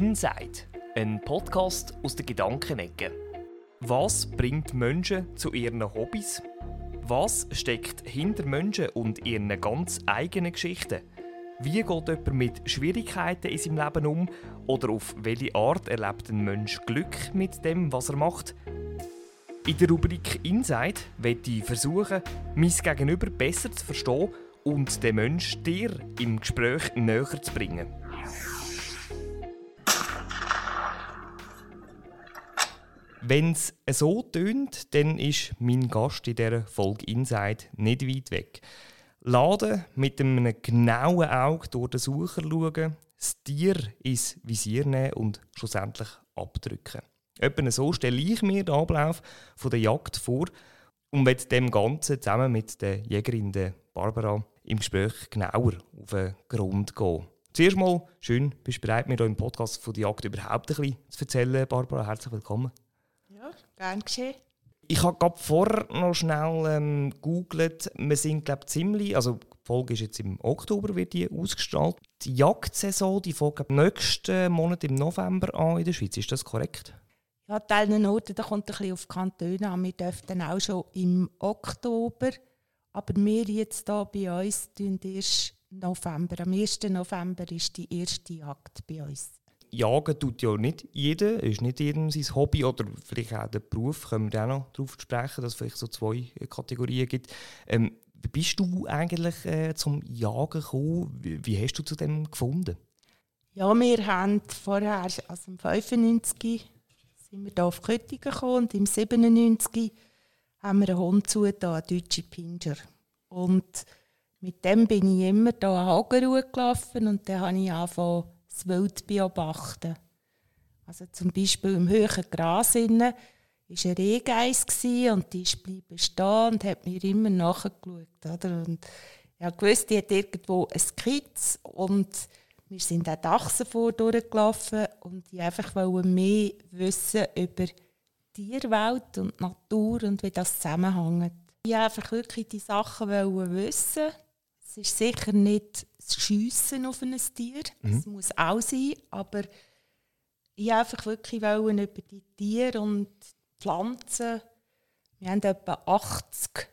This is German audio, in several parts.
Inside, ein Podcast aus der Gedankenecke. Was bringt Menschen zu ihren Hobbys? Was steckt hinter Menschen und ihren ganz eigenen Geschichten? Wie geht jemand mit Schwierigkeiten in seinem Leben um? Oder auf welche Art erlebt ein Mensch Glück mit dem, was er macht? In der Rubrik Inside werde ich versuchen, mein Gegenüber besser zu verstehen und den Menschen dir im Gespräch näher zu bringen. Wenn es so tönt, dann ist mein Gast in dieser Folge Inside nicht weit weg. Laden mit einem genauen Auge durch den Sucher schauen, das Tier ins Visier nehmen und schlussendlich abdrücken. Etwa so stelle ich mir den Ablauf der Jagd vor und werde dem Ganzen zusammen mit der Jägerin Barbara im Gespräch genauer auf den Grund gehen. Zuerst mal, schön, bist du bereit, mir hier im Podcast von der Jagd überhaupt ein bisschen zu erzählen, Barbara. Herzlich willkommen. Gern geschehen. Ich habe gerade vorher noch schnell ähm, gegoogelt. Wir sind, glaube ziemlich, also die Folge ist jetzt im Oktober wird die ausgestrahlt. Die Jagdsaison, die fängt nächsten Monat im November an in der Schweiz. Ist das korrekt? Ja, Teile Orten, da kommt ein bisschen auf die Kantone an. Wir dürften auch schon im Oktober, aber wir jetzt hier bei uns tun erst November. Am 1. November ist die erste Jagd bei uns jagen tut ja nicht jeder, ist nicht jedem sein Hobby oder vielleicht auch der Beruf, können wir auch noch darauf sprechen, dass es vielleicht so zwei Kategorien gibt. Ähm, wie bist du eigentlich äh, zum Jagen gekommen? Wie, wie, hast du zu dem gefunden? Ja, wir haben vorher, also im 95 sind wir hier auf Köttingen gekommen und im 97 haben wir einen Hund zugetan, einen deutschen Pinscher. Und mit dem bin ich immer hier an Hageruhe gelaufen und dann habe ich angefangen, das Wild beobachten. Also zum Beispiel im höheren Gras war ein Rehgeiss und die ist stehen und hat mir immer nachgeschaut. Oder? Und ich wusste, die hat irgendwo ein Skizz und wir sind auch Dachsen vor durchgelaufen und ich einfach wollte mehr wissen über die Tierwelt und die Natur und wie das zusammenhängt. Ich wollte einfach wirklich die Sachen wissen. Es ist sicher nicht das Schiessen auf ein Tier. Mhm. Das muss auch sein. Aber ich einfach wirklich wollen über die Tiere und Pflanzen. Wir haben etwa 80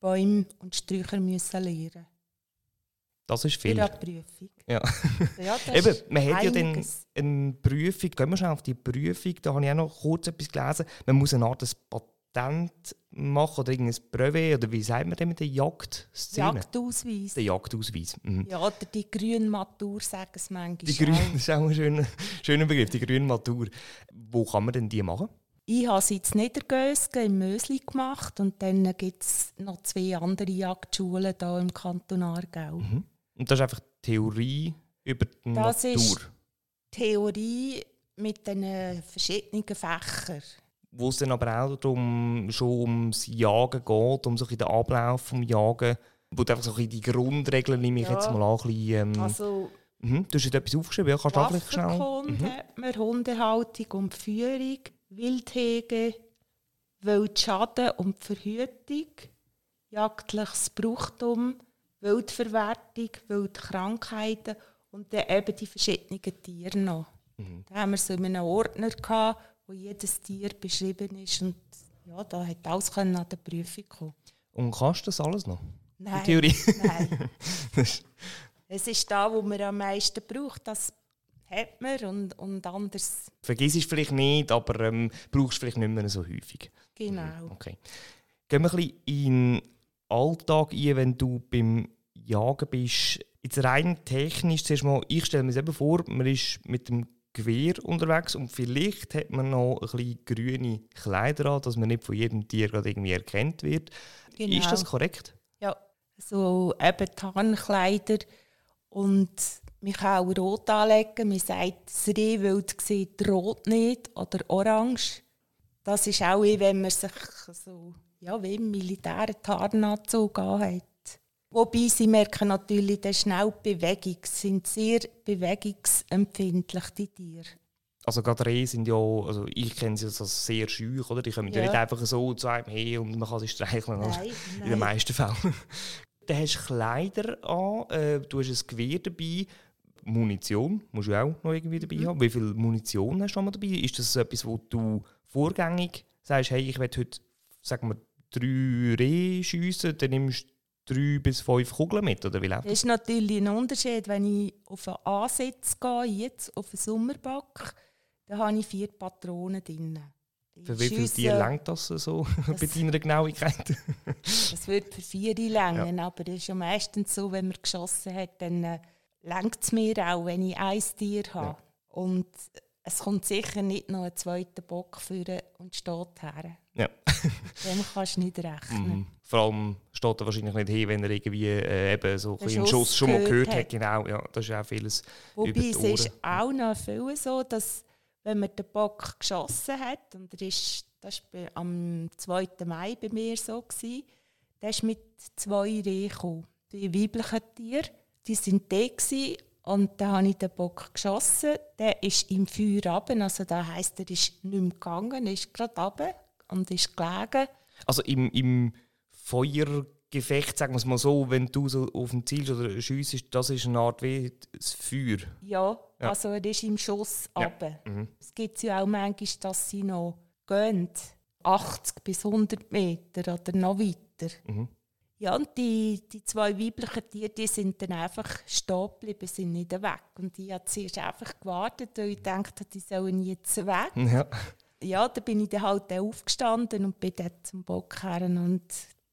Bäume und Sträucher müssen lernen. Das ist viel. Für eine Prüfung. Ja. ja Eben, man hat ja dann eine Prüfung. Gehen wir schon auf die Prüfung. Da habe ich auch noch kurz etwas gelesen. Man muss eine Art Patent machen oder irgendein Brevet oder wie sagt man denn mit der Jagdszene? Jagdausweis. Der Jagdausweis. Mhm. Ja, oder die grüne Matur sagen es manchmal. Die grüne, das ist auch ein schöner, schöner Begriff, die grüne Matur. Wo kann man denn die machen? Ich habe sie in Niedergösgen im Mösli gemacht und dann gibt es noch zwei andere Jagdschulen hier im Kanton Aargau. Mhm. Und das ist einfach Theorie über die das Natur? Das ist Theorie mit den verschiedenen Fächern wo es dann aber auch darum, schon ums Jagen geht, um so den Ablauf des Jagen, wo du einfach so die Grundregeln, nehme ich ja. jetzt mal an, ein bisschen, ähm, also, mhm, du hast etwas aufgeschrieben, ja, kannst du vielleicht schnell... Mhm. hat man Hundehaltung und Führung, Wildhege, Wildschaden und Verhütung, jagdliches Brauchtum, Wildverwertung, Wildkrankheiten und dann eben die verschiedenen Tiere noch. Mhm. Da haben wir so in einem Ordner gehabt, wo jedes Tier beschrieben ist. Und ja, da hat alles an der Prüfung kommen. Und kannst du das alles noch? Nein. In Theorie? Nein. es ist da, wo man am meisten braucht. Das hat man und, und anders. Vergiss es vielleicht nicht, aber ähm, brauchst es vielleicht nicht mehr so häufig. Genau. Okay. Gehen wir ein bisschen in den Alltag ein, wenn du beim Jagen bist. Jetzt rein technisch, zuerst mal, ich stelle mir selber vor, man ist mit dem Gewehr unterwegs und vielleicht hat man noch ein bisschen grüne Kleider an, dass man nicht von jedem Tier gerade irgendwie erkannt wird. Genau. Ist das korrekt? Ja, so eben Tarnkleider und man kann auch rot anlegen. Man sagt, das Rehwild sieht rot nicht oder orange. Das ist auch wenn man sich so, ja, wie im militären Tarnanzug anhat. Wobei sie merken natürlich dann schnell die Bewegung, sind sehr bewegungsempfindlich, die Tiere. Also gerade Rehe sind ja, also ich kenne sie als sehr schüch, oder? Die kommen ja. nicht einfach so zu einem her und man kann sie streicheln. Nein, nein. In den meisten Fällen. du hast Kleider an, äh, du hast ein Gewehr dabei. Munition musst du auch noch irgendwie dabei Mhm. haben. Wie viel Munition hast du mal dabei? Ist das etwas, wo du vorgängig sagst, hey, ich will heute, sagen wir, drei Rehe schiessen, dann nimmst du drei bis fünf Kugeln mit, oder wie läuft Das ist natürlich ein Unterschied, wenn ich auf einen Ansatz gehe, jetzt auf einen Sommerback, dann habe ich vier Patronen drin. Für wie viel schiesse- Tier lenkt das so bei Das- deiner Genauigkeit? Das wird für vier länger, aber es ist ja meistens so, wenn man geschossen hat, dann äh, lenkt es mir auch, wenn ich ein Tier habe. Und es kommt sicher nicht noch ein zweiter Bock führen und steht her. ja. Dem kannst du nicht rechnen. Mhm. Vor allem steht er wahrscheinlich nicht hin, wenn er irgendwie äh, eben so einen Schuss Schuss schon mal gehört hat. hat. Genau, ja, das ist auch vieles über Wobei die es Ohren. ist auch noch viel so, dass wenn man den Bock geschossen hat, und er ist, das war am 2. Mai bei mir so, gewesen, der ist mit zwei Rehen gekommen. Die weiblichen Tiere, die sind da und dann habe ich den Bock geschossen. Der ist im Feuer runter, also das heisst, er ist nicht mehr gegangen, er ist gerade runter und ist gelegen. Also im, im Feuergefecht, sagen wir es mal so, wenn du so auf dem Ziel oder schiessest, das ist eine Art wie das Feuer. Ja, Ja. also er ist im Schuss Ja. runter. Mhm. Es gibt ja auch manchmal, dass sie noch gehen, 80 bis 100 Meter oder noch weiter. Mhm. Ja, und die, die zwei weiblichen Tiere, die sind dann einfach stehen geblieben, sind nicht weg. Und ich habe zuerst einfach gewartet, weil ich dachte, die sollen jetzt weg. Ja. Ja, dann bin ich dann halt dann aufgestanden und bin dann zum Bock her und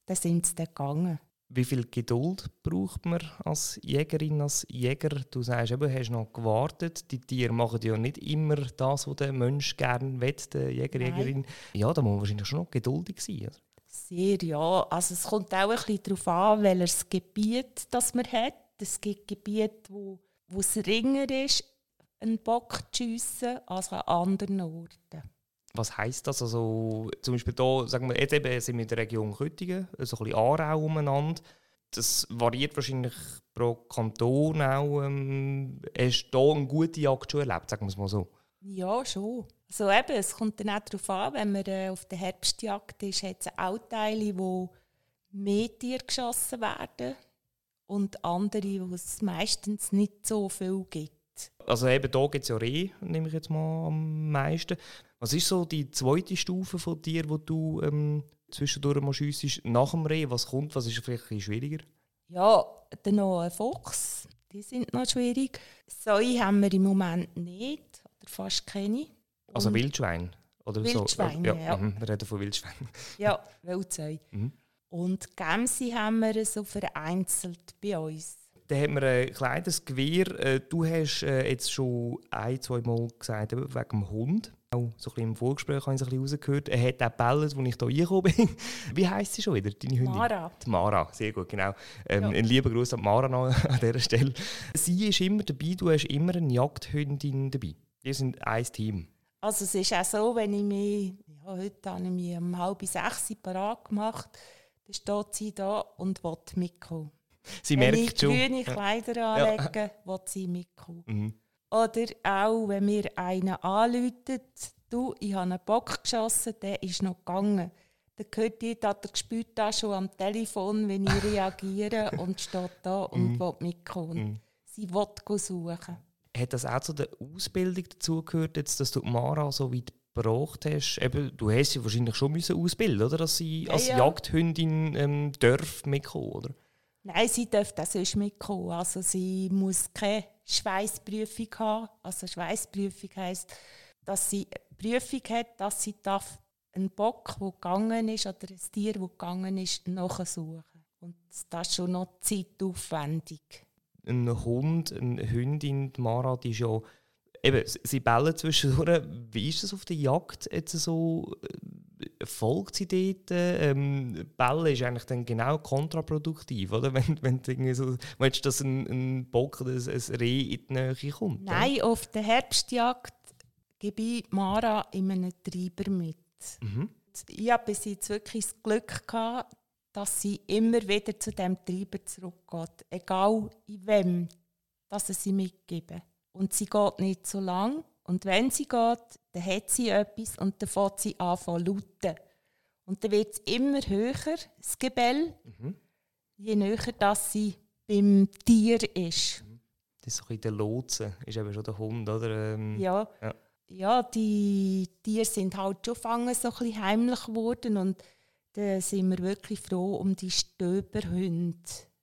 dann sind sie dann gegangen. Wie viel Geduld braucht man als Jägerin, als Jäger? Du sagst eben, du hast noch gewartet. Die Tiere machen ja nicht immer das, was der Mensch gerne will, der Jäger, Nein. Jägerin. Ja, da muss man wahrscheinlich schon noch geduldig sein. Oder? Sehr, ja. Also es kommt auch ein bisschen darauf an, welches Gebiet das man hat. Es gibt Gebiete, wo, wo es ringer ist, einen Bock zu schiessen, als an anderen Orten. Was heisst das? Also, zum Beispiel hier, sagen wir, jetzt eben sind wir in der Region Köttingen, so ein bisschen Aarau umeinander. Das variiert wahrscheinlich pro Kanton auch. Ähm, hast du hier eine gute Jagd schon erlebt, sagen wir es mal so? Ja, schon. Also eben, es kommt dann auch darauf an, wenn man äh, auf der Herbstjagd ist, hat es auch Teile, wo mehr Tiere geschossen werden und andere, wo es meistens nicht so viel gibt. Also eben hier gibt es ja Reh, nehme ich jetzt mal am meisten. Was ist so die zweite Stufe von dir, wo du ähm, zwischendurch mal schiessest, nach dem Reh? Was kommt, was ist vielleicht ein schwieriger? Ja, dann noch ein Fuchs. Die sind noch schwierig. Säue haben wir im Moment nicht, oder fast keine. Also Und- Wildschwein? Oder Wildschweine, so? ja. mhm, wir reden von Wildschwein. Ja, Wildsäue. Mhm. Und Gämse haben wir so vereinzelt bei uns. Dann haben wir ein kleines Gewehr. Äh, Du hast äh, jetzt schon ein, zwei Mal gesagt, wegen dem Hund. Auch so ein bisschen im Vorgespräch habe ich es ein bisschen rausgehört. Er hat auch gebellt, als ich hier reingekommen bin. Wie heisst sie schon wieder, deine Hündin? Mara. Die Mara, sehr gut, genau. Ähm, Ja. Ein lieber Gruß an Mara noch an dieser Stelle. Sie ist immer dabei, du hast immer eine Jagdhündin dabei. Die sind ein Team. Also es ist auch so, wenn ich mich, ja, heute habe ich mich um halb sechs parat gemacht, dann steht sie da und will mitkommen. Sie wenn ich merkt schon. grüne Kleider anlege, will sie mitkommen. Mhm. Oder auch, wenn mir einer anläutet, du, ich habe einen Bock geschossen, der ist noch gegangen. Dann hört ihr, dass er gespürt hat, schon am Telefon, wenn ich reagiere und steht da und will mitkommen. Mhm. Sie will suchen. Hat das auch zu der Ausbildung dazugehört, jetzt, dass du Mara so weit gebracht hast? Eben, du hast sie wahrscheinlich schon müssen ausbilden oder? Dass sie Ja, als ja. Jagdhündin ähm, darf mitkommen, oder? Nein, sie darf das sonst mitkommen. Also sie muss keine Schweißprüfung haben. Also Schweißprüfung heisst, dass sie eine Prüfung hat, dass sie darf einen Bock, der gegangen ist, oder ein Tier, das gegangen ist, nachsuchen. Und das ist schon noch zeitaufwendig. Ein Hund, eine Hündin, die Mara, die ist ja... Eben, sie bellen zwischendurch. Wie ist das auf der Jagd jetzt so? äh, Folgt sie dort? Ähm, Bellen ist eigentlich dann genau kontraproduktiv, oder? Wenn, wenn du irgendwie so willst, dass ein, ein Bock oder ein, ein Reh in die Nähe kommt. oder? Nein, auf der Herbstjagd gebe ich Mara in einem Treiber mit. Mhm. ich habe bis jetzt wirklich das Glück gehabt, dass sie immer wieder zu dem Treiber zurückgeht. Egal in wem, dass sie mitgebe. Und sie geht nicht so lang. Und wenn sie geht, dann hat sie etwas und dann fängt sie an zu lauten. Und dann wird es immer höher, das Gebell, Mhm. je näher dass sie beim Tier ist. Das ist so ein der Lotse, ist eben schon der Hund, oder? Ähm, ja. ja. ja. die Tiere sind halt schon fangen so ein bisschen heimlich geworden und da sind wir wirklich froh um die Stöberhunde,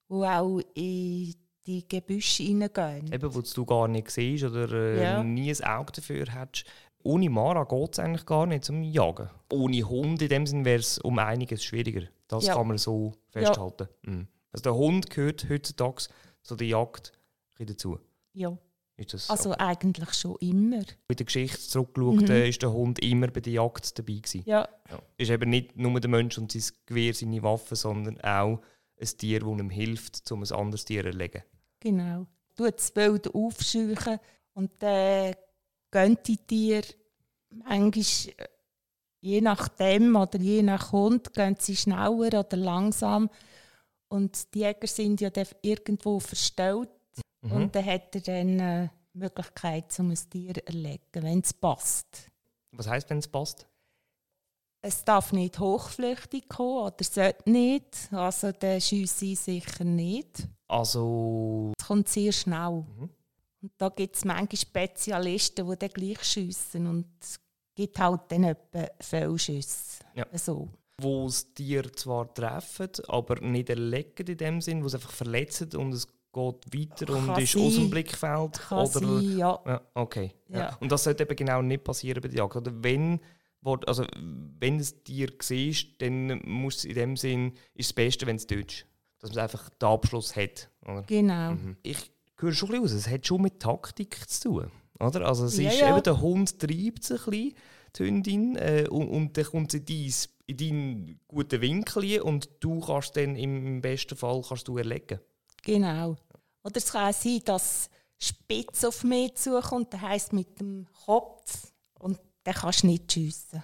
die auch in die Gebüsche reingehen. Eben, wo du gar nicht siehst oder äh, Ja. nie ein Auge dafür hättest. Ohne Mara geht es eigentlich gar nicht zum Jagen. Ohne Hund in dem Sinn wäre es um einiges schwieriger. Das Ja. kann man so festhalten. Mhm. Also der Hund gehört heutzutage zu der Jagd dazu. Ja, Also eigentlich schon immer. Bei der Geschichte zurückgeschaut, Mhm. äh, ist der Hund immer bei der Jagd dabei gewesen. Ja, Ja. Ist eben nicht nur der Mensch und sein Gewehr, seine Waffe, sondern auch ein Tier, das ihm hilft, um ein anderes Tier zu erlegen. genau. Tut das Wild aufscheuchen und dann gehen die Tiere manchmal, äh, je nachdem oder je nach Hund, gehen sie schneller oder langsam. Und die Jäger sind ja irgendwo verstellt Mhm. und dann hat er dann äh, die Möglichkeit, um ein Tier zu erlegen, wenn es passt. Was heisst, wenn es passt? Es darf nicht hochflüchtig kommen oder sollte nicht. Also der schiesse ich sicher nicht. Also. Es kommt sehr schnell. Mhm. Und da gibt es manche Spezialisten, die dann gleich schiessen. Und es gibt halt dann etwa Fehlschüsse. Ja. So. wo das Tier zwar treffen, aber nicht erlegen in dem Sinn, wo es einfach verletzen und es geht weiter und Kann ist sein. aus dem Blickfeld. Kann oder, sein, ja. Ja, okay. Ja. Ja. Und das sollte eben genau nicht passieren bei der Jagd. Oder wenn, also, wenn das Tier siehst, dann muss es in dem Sinn, ist das Beste, wenn es tötest. Dass man einfach den Abschluss hat. Oder? Genau. Mhm. Ich höre schon ein bisschen raus, es hat schon mit Taktik zu tun. Oder? Also es ist eben, der Hund treibt sich ein bisschen, die Hündin, äh, und, und dann kommt sie in, dein, in deinen guten Winkel und du kannst dann im besten Fall kannst du erlegen. Genau. Oder es kann auch sein, dass spitz auf mich zukommt, das heisst mit dem Kopf. Und dann kannst du nicht schiessen.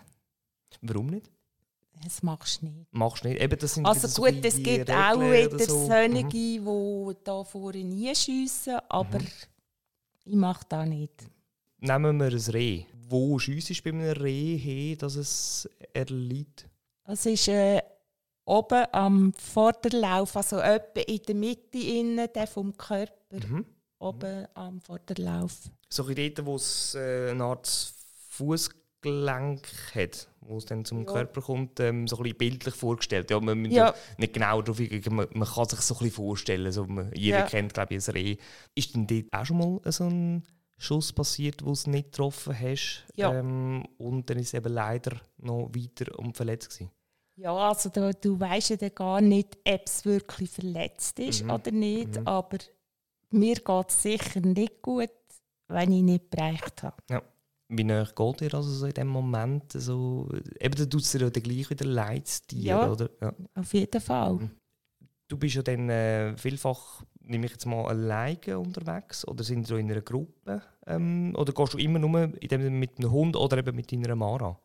Warum nicht? Das machst du nicht. Machst du nicht. Eben, das sind Also wieder so gut, ein es gibt auch Regeln wieder oder so. solche, Mhm. die da vorne nie schiessen, aber Mhm. ich mache das nicht. Nehmen wir ein Reh. Wo schiessest du bei einem Reh hin, dass es erliegt? Es ist äh, oben am Vorderlauf, also etwa in der Mitte innen, der vom Körper, Mhm. oben am Vorderlauf. So ein bisschen dort, wo es äh, eine Art Fußgelenk hat, wo es dann zum Ja. Körper kommt, ähm, so ein bisschen bildlich vorgestellt. Ja, man muss ja. Nicht genau darauf eingehen, man, man kann sich so ein bisschen vorstellen. So, man, jeder Ja. kennt, glaube ich, ein Reh. Ist denn dort auch schon mal so ein Schuss passiert, wo du es nicht getroffen hast? Ja. Ähm, und dann ist es eben leider noch weiter und verletzt gewesen. Ja also da, du weißt ja dann gar nicht, ob es wirklich verletzt ist Mhm. oder nicht, Mhm. aber mir geht es sicher nicht gut, wenn ich nicht bereicht habe. Wie nah geht dir also so in dem Moment? So, eben, dann tut es dir ja dann gleich wieder leid, Tier, Ja. oder? Ja. Auf jeden Fall. Mhm. Du bist ja dann äh, vielfach, nehme ich jetzt mal, alleine unterwegs oder sind du in einer Gruppe? Ähm, oder gehst du immer nur in dem, mit einem Hund oder eben mit deiner Mara?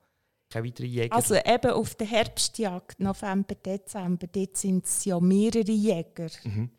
Keine weiteren Jäger? Also eben auf der Herbstjagd, November, Dezember, dort sind es ja mehrere Jäger mhm.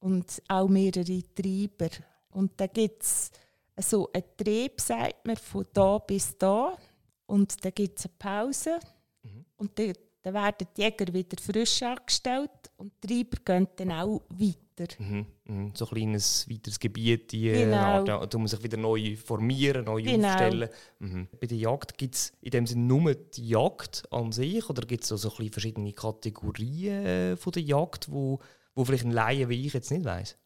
und auch mehrere Treiber. Und da gibt es so einen Trieb, sagt man, von da bis da. Und da gibt es eine Pause. Mhm. Und dann, dann werden die Jäger wieder frisch angestellt und die Treiber gehen dann auch weiter. Mhm. Mhm. So ein kleines weiteres Gebiet, die Genau. Art, da muss sich wieder neu formieren, neu Genau. aufstellen. Mhm. Bei der Jagd gibt es in dem Sinne nur die Jagd an sich oder gibt es so, ein verschiedene Kategorien äh, von der Jagd, wo, wo vielleicht ein Laie wie ich jetzt nicht weiß.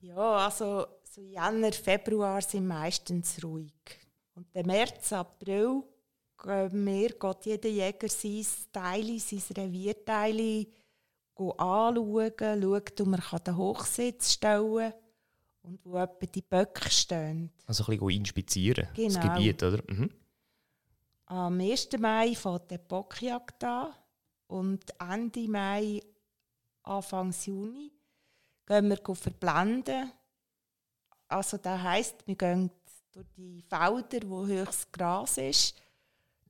Ja, also so Januar, Februar sind meistens ruhig. Und im März, April gehen wir, geht jeder Jäger sein Teil, sein Revierteil anschauen, schaut, wo man den Hochsitz stellen kann und wo etwa die Böcke stehen. Also ein bisschen inspizieren, das Genau. Gebiet, oder? Mhm. Am 1. Mai fängt die Bockjagd an und Ende Mai, Anfang Juni gehen wir verblenden. Also das heisst, wir gehen durch die Felder, wo höchstes Gras ist,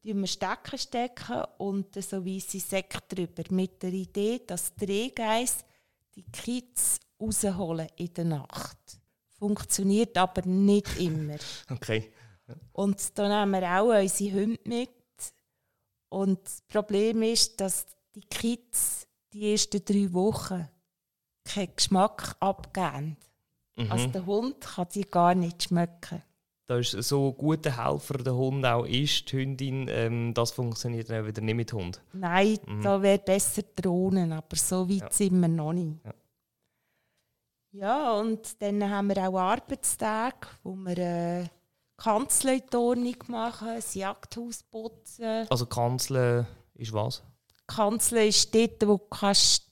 wir Stecken stecken und so weisse Säcke drüber mit der Idee, dass die Rehgeiss die Kids rausholen in der Nacht. Funktioniert aber nicht immer. Okay. Und da nehmen wir auch unsere Hunde mit. Und das Problem ist, dass die Kids die ersten drei Wochen keinen Geschmack abgeben. Mhm. Also der Hund kann sie gar nicht schmecken. Da ist so guter Helfer der Hund auch ist, die Hündin, ähm, das funktioniert dann wieder nicht mit Hund. Nein, mhm. da wäre besser Drohnen, aber so weit ja. sind wir noch nicht. Ja. ja. und dann haben wir auch Arbeitstage, wo wir äh, Kanzleitornung machen, das Jagdhaus putzen. Also Kanzle ist was? Kanzle ist dort, wo du kannst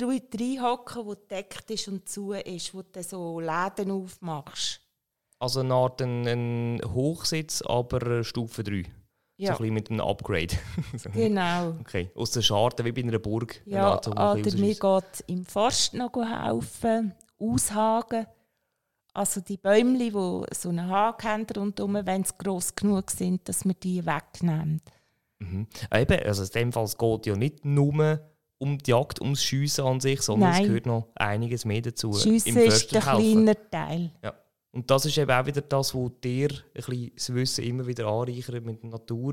reinhocken, wo gedeckt ist und zu ist, wo du so Läden aufmachst. Also eine Art ein, ein Hochsitz, aber Stufe 3. Ja. So ein bisschen mit einem Upgrade. genau. Okay. Aus der Scharte wie bei einer Burg. Ja, oder mir geht im Forst noch helfen, aushagen. Also die Bäume, die so einen Haken haben rundherum, wenn sie gross genug sind, dass man die wegnehmen. Mhm. Eben, also in dem Fall es geht ja nicht nur um die Jagd, ums Schiessen an sich, sondern Nein. es gehört noch einiges mehr dazu. Schiessen ist ein kleiner Teil. Ja. Und das ist eben auch wieder das, was dir ein bisschen das Wissen immer wieder anreichert mit dem Natur,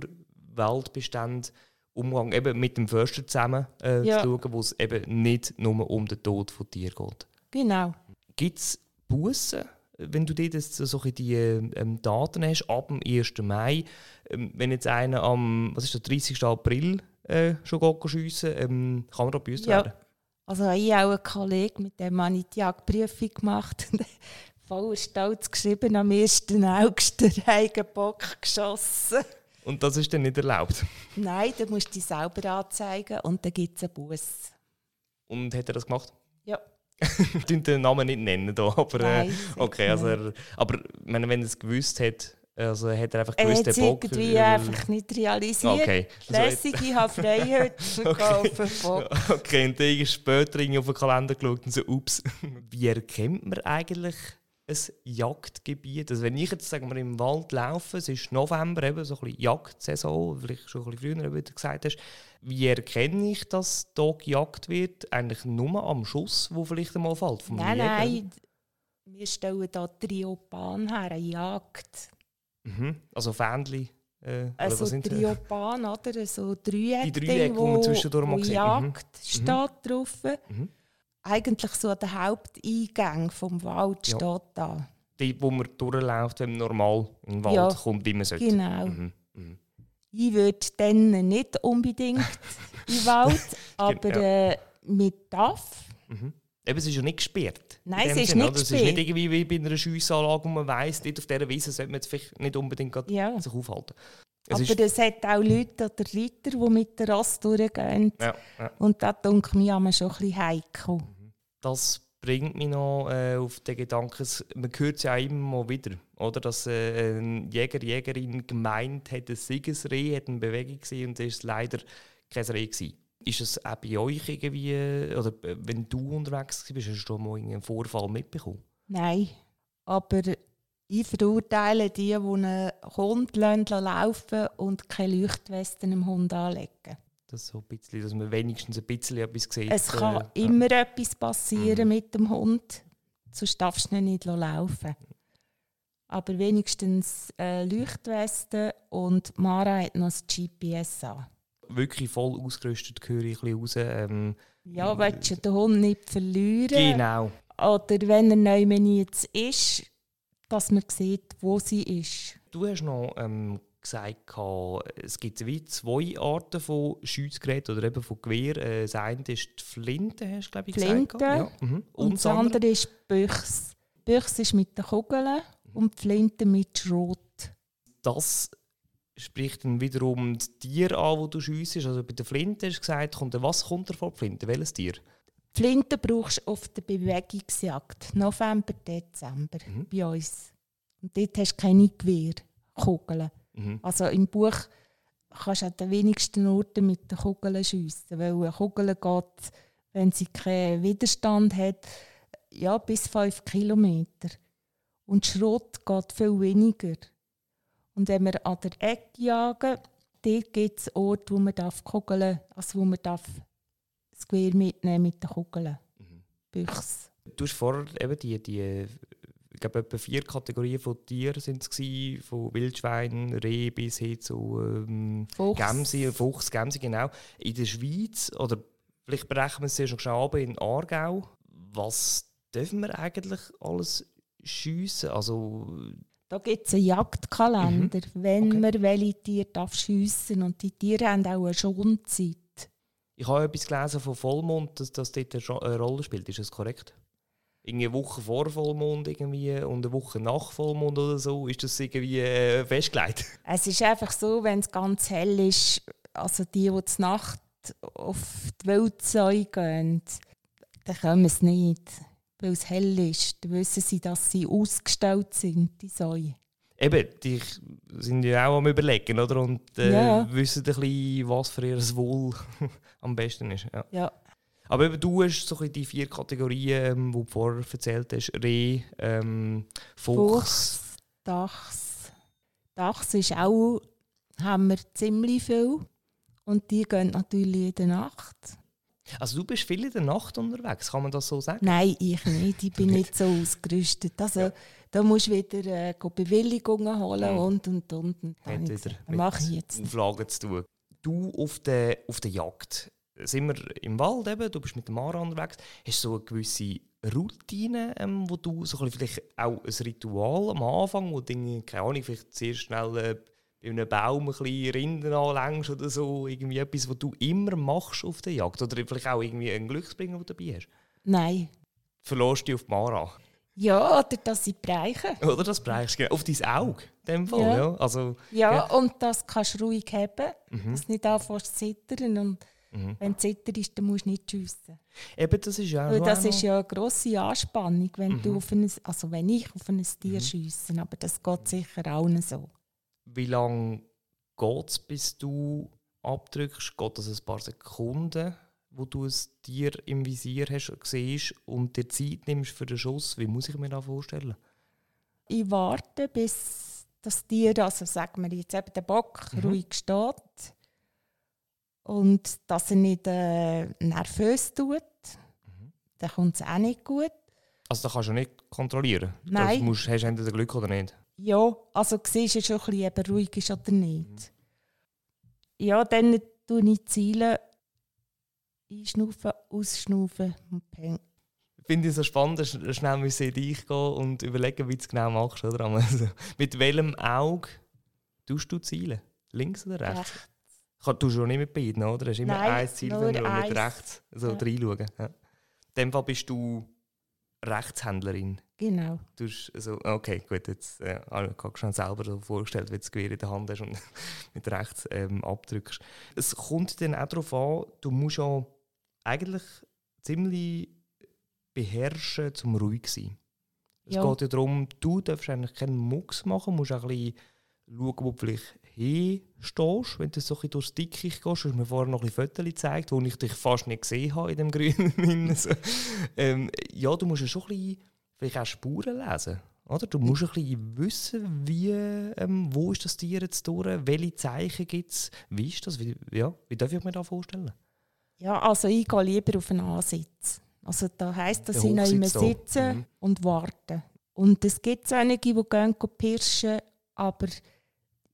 Weltbestand, Umgang eben mit dem Förster zusammen äh, ja. zu schauen, wo es eben nicht nur um den Tod von Tieren geht. Genau. Gibt es Bussen, wenn du dir so die ähm, Daten hast, ab dem 1. Mai, ähm, wenn jetzt einer am was ist der 30. April äh, schon schiessen ähm, kann man da uns ja. werden? Also ich habe auch einen Kollegen, mit dem habe ich die Jagdprüfung gemacht. Voller Stolz geschrieben, am 1. August den eigenen Bock geschossen. Und das ist dann nicht erlaubt? Nein, du musst dich selber anzeigen und dann gibt es einen Bus. Und hat er das gemacht? Ja. ich den Namen nicht nennen, da, aber äh, Nein, okay, also er, aber meine, wenn er es gewusst hat, also hat er einfach gewusst, der Bock... irgendwie einfach nicht realisiert. Okay. Lässig, ich habe frei heute verkaufen Bock. Okay, und dann später auf den Kalender geschaut und so, ups, wie erkennt man eigentlich ein Jagdgebiet? Also wenn ich jetzt sagen wir, im Wald laufe, es ist November, eben so ein bisschen Jagdsaison, vielleicht schon ein bisschen früher, wie du gesagt hast, wie erkenne ich, dass hier gejagt wird? Eigentlich nur am Schuss, wo vielleicht einmal fällt vom Nein, Jäger? nein, wir stellen hier Triopan her, eine Jagd. Mhm. Also Fähnchen? Äh, also Triopan, oder? So Dreiecke, die Dreiecke, wo, man zwischendurch mal sieht. Jagd mhm. steht mhm. drauf. Mhm. Eigentlich so der Haupteingang vom Wald ja. steht da. Die, wo man durchläuft, wenn man normal in den Wald ja, kommt, wie man sollte. Genau. Mhm. Mhm. Ich würde dann nicht unbedingt in den Wald, aber ja. äh, mit DAF. Mhm. Eben, es ist ja nicht gesperrt. Nein, es ist Sinn, nicht gesperrt. Es ist nicht irgendwie wie bei einer Schiessanlage, wo man weiss, dort auf dieser Wiese sollte man jetzt vielleicht nicht unbedingt ja. sich aufhalten. Es Aber es hat auch Leute oder Reiter, die mit der Rast durchgehen. Ja, ja. Und das denke ich mir schon ein bisschen heikel. Das bringt mich noch äh, auf den Gedanken, man hört es ja immer wieder, oder? dass äh, ein Jäger, Jägerin gemeint hat, ein Siegesreh hat eine Bewegung gesehen und es war leider kein Reh. Gewesen. Ist es auch bei euch irgendwie, oder wenn du unterwegs bist, hast du mal einen Vorfall mitbekommen? Nein, aber ich verurteile die, die einen Hund laufen und keine Leuchtwesten dem Hund anlegen. Das so ein bisschen, dass man wenigstens ein bisschen etwas sieht. Es kann äh, immer ja. etwas passieren mhm. mit dem Hund, sonst darfst du nicht laufen. Aber wenigstens äh, Leuchtwesten und Mara hat noch das GPS an wirklich voll ausgerüstet, höre ich ein raus. Ähm, ja, willst du den Hund nicht verlieren? Genau. Oder wenn er neu jetzt ist, dass man sieht, wo sie ist. Du hast noch ähm, gesagt, es gibt wie zwei Arten von Schussgeräten oder eben von Gewehr. Äh, das eine ist die Flinte, hast du glaube ich Flinte, gesagt. Ja. Mhm. Und, und das andere, andere ist Büchs. Büchs ist mit den Kugeln mhm. und die Flinte mit Schrot. Das spricht dann wiederum das Tier an, das du schiessest. Also bei der Flinte hast du gesagt, kommt, was kommt da vor die Flinte? Welches Tier? Die Flinte brauchst du auf der Bewegungsjagd. November, Dezember mhm. bei uns. Und dort hast du keine Gewehrkugeln. Mhm. Also im Buch kannst du an den wenigsten Orten mit den Kugeln schiessen. Weil eine Kugel geht, wenn sie keinen Widerstand hat, ja, bis 5 Kilometer. Und Schrot geht viel weniger. Und wenn wir an der Ecke jagen, dort gibt es Orte, wo man darf kugeln also wo man darf das Gewehr mitnehmen mit den Kugeln. Mhm. Büchs. Du hast vorher eben die, die glaube, etwa vier Kategorien von Tieren sind es von Wildschwein, Reh bis hin zu ähm, Fuchs. Gämse, Fuchs, Gämse, genau. In der Schweiz, oder vielleicht berechnen wir es ja schon schnell in Aargau, was dürfen wir eigentlich alles schiessen? Also, Da gibt es einen Jagdkalender, wenn Mhm. Okay. man welche Tiere darf schiessen Und die Tiere haben auch eine Schonzeit. ich habe etwas gelesen von Vollmond, dass das dort eine Rolle spielt. Ist das korrekt? Irgendwie eine Woche vor Vollmond irgendwie und eine Woche nach Vollmond oder so. Ist das irgendwie äh, festgelegt? Es ist einfach so, wenn es ganz hell ist, also die, die zur Nacht auf die Wildsäue gehen, dann können es nicht. Weil es hell ist, dann wissen sie, dass sie ausgestellt sind, die Säue. Eben, die sind ja auch am Überlegen, oder? Und äh, Ja. wissen ein bisschen, was für ihr Wohl am besten ist. Ja. Ja, Aber eben, du hast so die vier Kategorien, ähm, die du vorher erzählt hast: Reh, ähm, Fuchs. Fuchs, Dachs. Dachs ist auch, haben wir ziemlich viel. Und die gehen natürlich in der Nacht. Also, du bist viel in der Nacht unterwegs, kann man das so sagen? Nein, ich nicht. Ich bin nicht so ausgerüstet. Also, Ja. da musst du wieder äh, Bewilligungen holen und und und. und dann Hat wieder mit ich jetzt. Auflagen zu tun. Du auf der, auf der Jagd, sind wir im Wald eben, du bist mit dem Mara unterwegs, hast du so eine gewisse Routine, ähm, wo du so ein vielleicht auch ein Ritual am Anfang, wo Dinge, keine Ahnung, vielleicht sehr schnell äh, bei einem Baum ein bisschen Rinden anlängst oder so, irgendwie etwas, was du immer machst auf der Jagd oder vielleicht auch irgendwie einen Glücksbringer, den du dabei hast. Nein. Verlässt dich auf die Mara. Ja, oder dass sie bereichen. Oder das brauchst du genau. auf dein Auge, in dem Fall. Ja. Ja. Also, Ja, Ja. und das kannst du ruhig haben, mhm. dass du nicht anfängst zu zittern. Und Mhm. wenn du zitterst, dann musst du nicht schiessen. Eben, das ist ja Weil das ist ja eine grosse Anspannung, wenn du Mhm. auf ein, also wenn ich auf ein Tier schiesse. Aber das geht sicher auch so. Wie lange geht es, bis du abdrückst? Geht das ein paar Sekunden, wo du ein Tier im Visier hast, siehst und dir Zeit nimmst für den Schuss? Wie muss ich mir das vorstellen? Ich warte, bis das Tier, also sagen wir jetzt eben der Bock, Mhm. ruhig steht. Und dass er nicht äh, nervös tut. Mhm. Dann kommt es auch nicht gut. Also das kannst du nicht kontrollieren. Nein. Du musst, hast entweder Glück oder nicht. Ja, also siehst du schon ein bisschen, ob er ruhig ist oder nicht. Mhm. Ja, dann tue ich Ziele einschnaufen, ausschnaufen und peng. Ich finde es so spannend, dass du schnell müssen in dich gehen und überlegen, wie du es genau machst. Oder? Also, mit welchem Auge tust du zielen? Links oder rechts? Kann- Du schon nicht mit beiden, oder? Du hast immer Nein, ein Ziel nur und mit rechts so Ja. reinschauen. Ja. In dem Fall bist du Rechtshändlerin. Genau. Du hast so, okay, gut, jetzt äh, habe ich gerade schon selber so vorgestellt, wie du das Gewehr in der Hand hast und mit rechts ähm, abdrückst. Es kommt dann auch darauf an, du musst ja eigentlich ziemlich beherrschen, zum ruhig zu sein. Es Ja. geht ja darum, du darfst eigentlich keinen Mucks machen, musst auch ein bisschen schauen, wo du vielleicht hinstehst, wenn du so ein durchs Dickicht gehst. Du hast mir vorher noch ein Fotos gezeigt, wo ich dich fast nicht gesehen habe in dem grünen Innen. so. ähm, Ja, du musst ja schon ein bisschen vielleicht auch Spuren lesen. Oder? Du musst ein bisschen wissen, wie, ähm, wo ist das Tier jetzt durch, welche Zeichen gibt es, wie ist das, wie, ja, wie darf ich mir das vorstellen? Ja, also ich gehe lieber auf einen Ansitz. Also das heisst, dass Der ich noch immer da. sitze Mhm. und warte. Und es gibt einige, die gerne pirschen, aber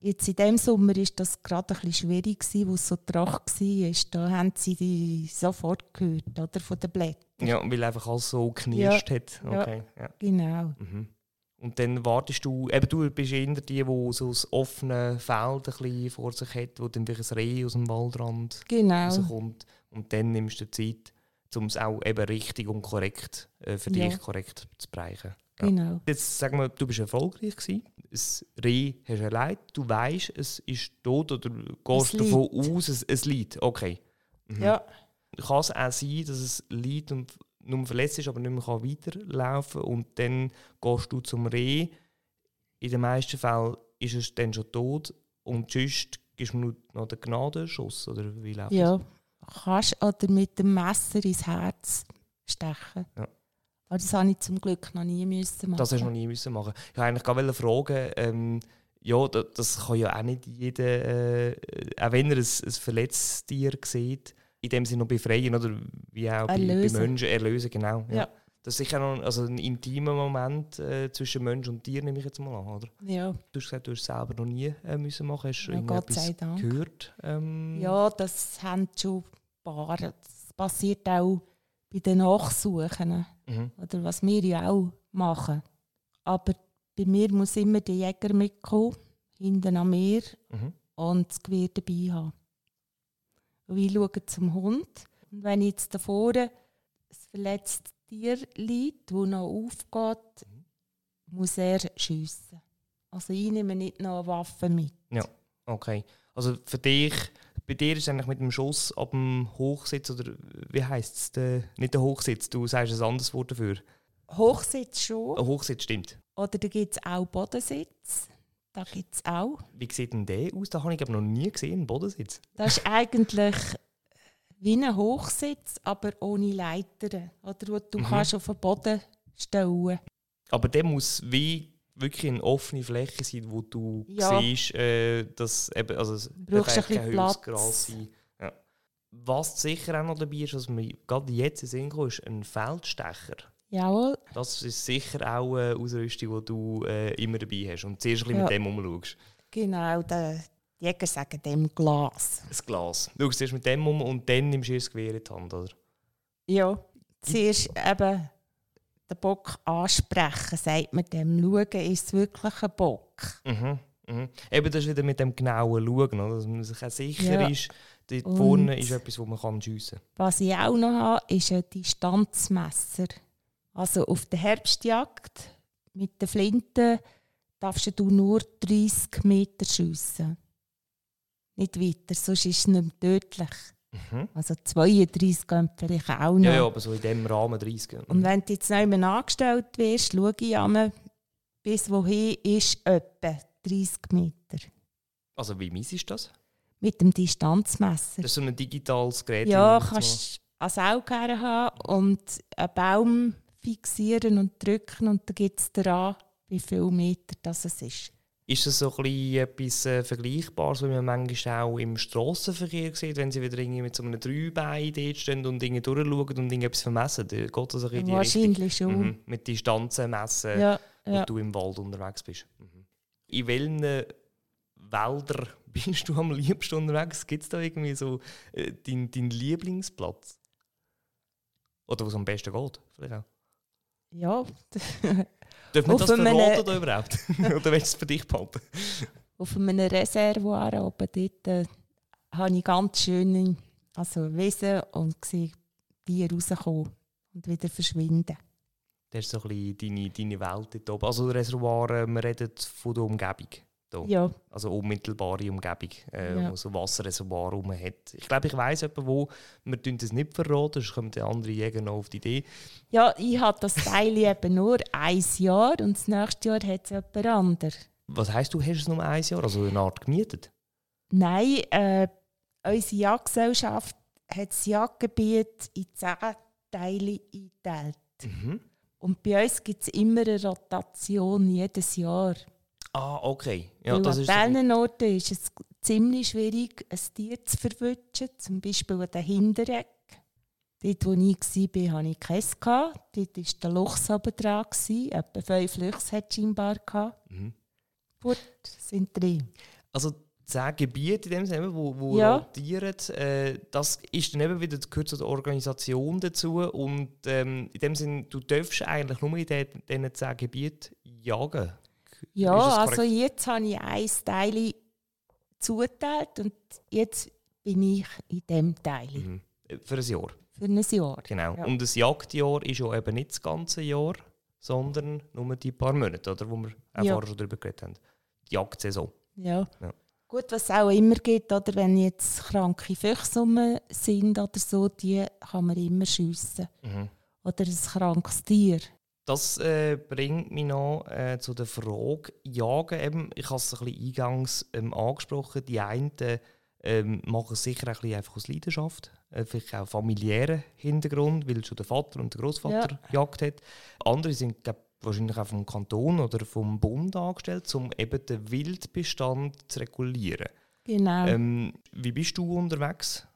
jetzt in diesem Sommer war das gerade ein bisschen schwierig, gewesen, wo es so trach war. Da haben sie die sofort gehört, oder, von den Blättern. Ja, weil einfach alles so knirscht hat. Ja. Okay, ja. Genau. Mhm. Und dann wartest du, eben du bist eher die, die so ein offenes Feld ein bisschen vor sich hat, wo dann ein Reh aus dem Waldrand Genau. rauskommt. Und dann nimmst du Zeit, um es auch eben richtig und korrekt, äh, für Ja. dich korrekt zu bereichen. Ja. Genau. Jetzt sagen wir, du bist erfolgreich gewesen. Das Reh hast du erlebt. Du weißt, es ist tot oder gehst Es davon aus, es, es liegt. Okay. Mhm. Ja. Kann es auch sein, dass es liegt und nur verletzt ist, aber nicht mehr kann weiterlaufen kann. Und dann gehst du zum Reh. In den meisten Fällen ist es dann schon tot. Und sonst gibst du nur noch den Gnadenschuss. Oder wie läuft Ja. das? Kannst oder mit dem Messer ins Herz stechen. Ja. Aber das habe ich zum Glück noch nie müssen machen. Das hast du noch nie müssen machen. Ich wollte eigentlich gerade fragen, ähm, ja, das, das kann ja auch nicht jeder, äh, auch wenn er ein, ein verletztes Tier sieht, in dem Sinne noch befreien, oder wie auch bei, bei. Menschen erlösen, genau. Ja. Ja. Das ist sicher noch also ein intimer Moment äh, zwischen Mensch und Tier, nehme ich jetzt mal an, oder? Ja, Du hast gesagt, du hast es selber noch nie äh, müssen machen. Hast du ja irgendetwas gehört? Ähm, Ja, das haben schon ein paar. Das passiert auch bei den Nachsuchen. Mhm. Oder was wir ja auch machen. Aber bei mir muss immer der Jäger mitkommen, hinten an mir Mhm. und das Gewehr dabei haben. Und ich schaue zum Hund. Und wenn jetzt da vorne ein verletztes Tier liegt, das noch aufgeht, muss er schiessen. Also ich nehme nicht noch eine Waffe mit. Okay. Also für dich, bei dir ist es eigentlich mit dem Schuss ab dem Hochsitz, oder wie heisst es? Nicht der Hochsitz, du sagst ein anderes Wort dafür. Hochsitz schon. Ein Hochsitz stimmt. Oder da gibt es auch Bodensitz. Da gibt es auch. Wie sieht denn der aus? Da habe ich glaub, noch nie gesehen, einen Bodensitz. Das ist eigentlich wie ein Hochsitz, aber ohne Leiter. Oder du Mhm. kannst auf den Boden stellen Aber der muss wie wirklich eine offene Fläche sein, wo du Ja. siehst, äh, dass eben, also es brauchst ein bisschen Platz. Sein. Ja. Was sicher auch noch dabei ist, was mir gerade jetzt in Sinn kam, ist ein Feldstecher. Jawohl. Das ist sicher auch eine Ausrüstung, die du äh, immer dabei hast und zuerst ein bisschen Ja. mit dem umschaust. Genau, der die Jäger sagen dem Glas. Ein Glas. Du schaust zuerst mit dem um und dann nimmst du das Gewehr in die Hand, oder? Ja, zuerst eben den Bock ansprechen, sagt man dem. Schauen, ist es wirklich ein Bock? Mhm. Mhm. Eben das ist wieder mit dem genauen Schauen, oder? dass man sich auch sicher Ja. ist, dort Und- vorne ist etwas, wo man kann schiessen kann. Was ich auch noch habe, ist ein Distanzmesser. Also auf der Herbstjagd mit der Flinte darfst du nur 30 Meter schiessen. Nicht weiter, sonst ist es nicht mehr tödlich. Mhm. Also 32 gehen vielleicht auch noch. Ja, ja, aber so in dem Rahmen 30. ja. Und wenn du jetzt nicht mehr angestellt wirst, schaue ich einmal, bis wohin ist etwa 30 Meter. Also wie mies ist das? Mit dem Distanzmesser. Das ist so ein digitales Gerät. Ja, das kannst du als Auge haben und einen Baum fixieren und drücken und dann gibt es daran, wie viele Meter das es ist. Ist das so ein etwas äh, Vergleichbares, wie man manchmal auch im Strassenverkehr sieht, wenn sie wieder irgendwie mit so einem Dreibein dort stehen und Dinge durchschauen und irgendetwas vermessen? Da geht das ein bisschen in die Richtung. Wahrscheinlich schon. Mhm. Mit Distanzen messen, Ja, wo ja. du im Wald unterwegs bist. Mhm. In welchen Wäldern bist du am liebsten unterwegs? Gibt es da irgendwie so äh, deinen dein Lieblingsplatz? Oder was am besten geht? Vielleicht auch. ja. Darf man das einem- verraten da überhaupt? Oder willst du es für dich behalten? auf einem Reservoir oben dort äh, habe ich ganz schöne also Wesen und sehe Tiere rauskommen und wieder verschwinden. Das ist so ein bisschen deine, deine Welt dort oben. Also Reservoir, äh, wir reden von der Umgebung. Da. Ja, Also unmittelbare Umgebung, äh, Ja. wo so Wasserreservoir rum hat. Ich glaube, ich weiss etwa wo. Wir tun das nicht verraten, sonst kommen die anderen Jäger noch auf die Idee. ja ich habe das Teil eben nur ein Jahr und das nächste Jahr hat es jemand anderes. Was heisst du, hast es nur ein Jahr? Also eine Art gemietet? Nein, äh, unsere Jagdgesellschaft hat das Jagdgebiet in zehn Teile eingeteilt. Mhm. Und bei uns gibt es immer eine Rotation jedes Jahr. Ah, okay. Ja, Weil das an diesen Orten ist es ziemlich schwierig, ein Tier zu verwutschen. Zum Beispiel an den Hintereck. Dort, wo ich war, hatte ich keins. gehabt. Dort war der Luchs oben dran. Etwa fünf Luchse hat es scheinbar. Mhm. Gut, sind drei. Also zehn Gebiete in dem Sinne, wo, wo Ja. rotieren, äh, das ist dann eben wieder gehört zu der Organisation dazu und ähm, in dem Sinne, du darfst eigentlich nur in diesen zehn Gebieten jagen. Ja, also jetzt habe ich ein Teil zugeteilt und jetzt bin ich in diesem Teil Mhm. Für ein Jahr, für ein Jahr. genau. Ja. Und das Jagdjahr ist ja eben nicht das ganze Jahr, sondern nur die paar Monate, oder, wo wir auch Ja. vorher schon darüber geredet haben. Die Jagdsaison. Ja. Ja. Gut, was es auch immer gibt, oder wenn jetzt kranke Füchse sind oder so, die kann man immer schiessen. Mhm. Oder ein krankes Tier. Das äh, bringt mich noch äh, zu der Frage Jagen. Eben, ich habe es ein bisschen eingangs ähm, angesprochen. Die einen ähm, machen es sicher ein bisschen einfach aus Leidenschaft, äh, vielleicht auch familiären Hintergrund, weil schon der Vater und der Großvater Jagd hat. Andere sind glaub, wahrscheinlich auch vom Kanton oder vom Bund angestellt, um eben den Wildbestand zu regulieren. Genau. Ähm, wie bist du unterwegs?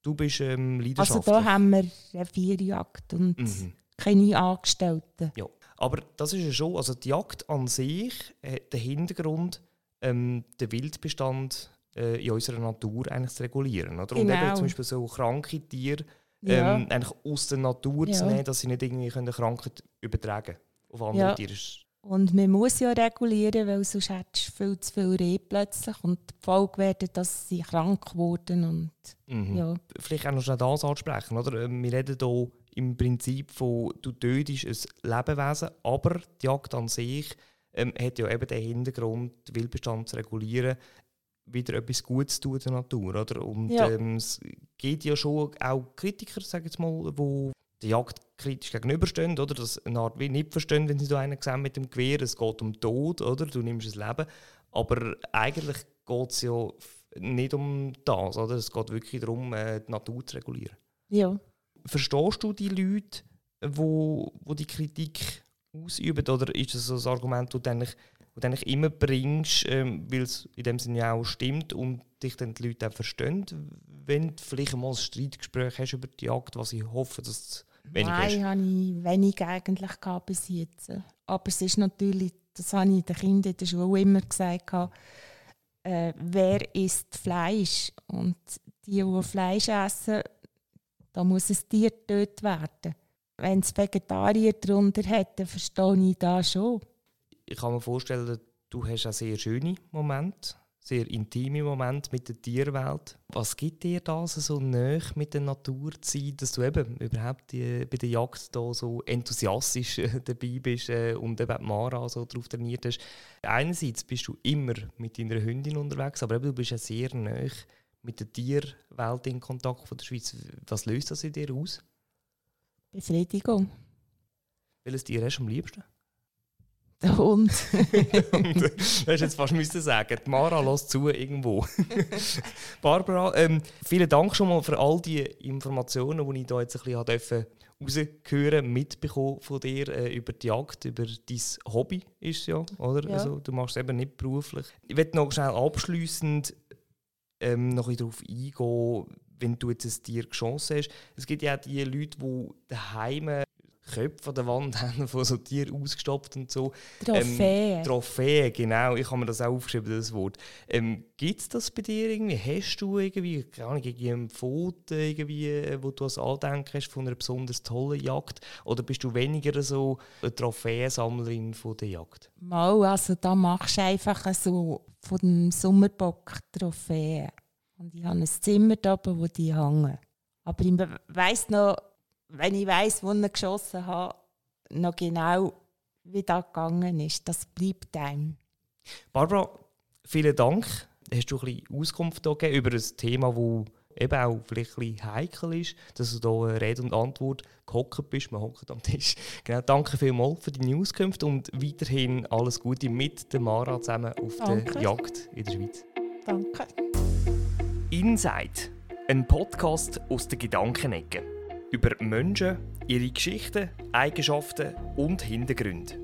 Du bist ähm, also Leidenschaftler. da haben wir Revierjagd und Mhm. Keine Angestellten. Ja, aber das ist ja schon, also die Jagd an sich hat den Hintergrund, ähm, den Wildbestand äh, in unserer Natur eigentlich zu regulieren. Oder? Und Genau. eben zum Beispiel so kranke Tiere ja. ähm, eigentlich aus der Natur ja. zu nehmen, dass sie nicht irgendwie eine Krankheit übertragen auf andere ja. Tiere. Und man muss ja regulieren, weil sonst hättest du viel zu viel Reh plötzlich. Und die Folge wäre, dass sie krank wurden. Und, mhm. ja. Vielleicht auch noch schnell das ansprechen. Oder? Ähm, wir reden hier im Prinzip von, du tötest ein Lebewesen, aber die Jagd an sich ähm, hat ja eben den Hintergrund, den Wildbestand zu regulieren, wieder etwas Gutes tun der Natur. Oder? Und ja. ähm, es gibt ja schon auch Kritiker, sage ich mal, die der Jagd kritisch gegenüberstehen, oder? Das eine Art wie nicht verstehen, wenn sie da einen sehen mit dem Gewehr, es geht um Tod, oder? Du nimmst das Leben. Aber eigentlich geht es ja nicht um das, oder? Es geht wirklich darum, äh, die Natur zu regulieren. Ja. Verstehst du die Leute, wo, wo die Kritik ausüben, oder ist das so ein Argument, das du eigentlich, wo du eigentlich immer bringst, ähm, weil es in dem Sinne auch stimmt und dich dann die Leute auch verstehen, wenn du vielleicht mal ein Streitgespräch hast über die Jagd, was ich hoffe, dass wenig Nein, habe ich wenig eigentlich gehabt bis jetzt. Aber es ist natürlich, das habe ich den Kindern in der Schule immer gesagt, äh, wer isst Fleisch? Und die, die Fleisch essen, da muss ein Tier getötet werden. Wenn es Vegetarier darunter dann verstehe ich das schon. Ich kann mir vorstellen, du hast auch sehr schöne Momente sehr intime Moment mit der Tierwelt. Was gibt dir das so nah mit der Natur zu sein, dass du eben überhaupt die, bei der Jagd da so enthusiastisch äh, dabei bist äh, und eben Mara so drauf trainiert hast? Einerseits bist du immer mit deiner Hündin unterwegs, aber eben, du bist ja sehr nah mit der Tierwelt in Kontakt von der Schweiz. Was löst das in dir aus? Befriedigung. Welches Tier hast du am liebsten? Der Hund. das hast jetzt fast müssen sagen. Die Mara lässt zu irgendwo. Barbara, ähm, vielen Dank schon mal für all die Informationen, die ich da jetzt ein bisschen durfte rausgehören, mitbekommen von dir äh, über die Jagd, über dein Hobby ist ja, oder? Ja. Also, du machst es eben nicht beruflich. Ich möchte noch schnell abschließend ähm, noch ein darauf eingehen, wenn du jetzt ein Tier Chance hast. Es gibt ja auch die Leute, die daheim Köpfe an der Wand haben von so Tieren ausgestopft und so. Trophäe. Ähm, Trophäe, genau. Ich habe mir das auch aufgeschrieben, das Wort. Ähm, Gibt es das bei dir irgendwie? Hast du irgendwie, keine Ahnung, irgendwie ein Foto, irgendwie, wo du als Andenken hast von einer besonders tollen Jagd? Oder bist du weniger so eine Trophäensammlerin von der Jagd? Mal, also da machst du einfach so von dem Sommerbock Trophäen. Und ich habe ein Zimmer da oben, wo die hängen. Aber ich weiss noch, wenn ich weiß, wo ich geschossen habe, noch genau, wie das gegangen ist. Das bleibt einem. Barbara, vielen Dank. Hast du ein bisschen Auskunft gegeben über ein Thema, das eben auch vielleicht ein bisschen heikel ist, dass du hier Rede und Antwort gehockt bist. Man hockt am Tisch. Genau, danke vielmals für deine Auskunft und weiterhin alles Gute mit der Mara zusammen auf danke. der Jagd in der Schweiz. Danke. Inside, ein Podcast aus der Gedankenecke über Menschen, ihre Geschichten, Eigenschaften und Hintergründe.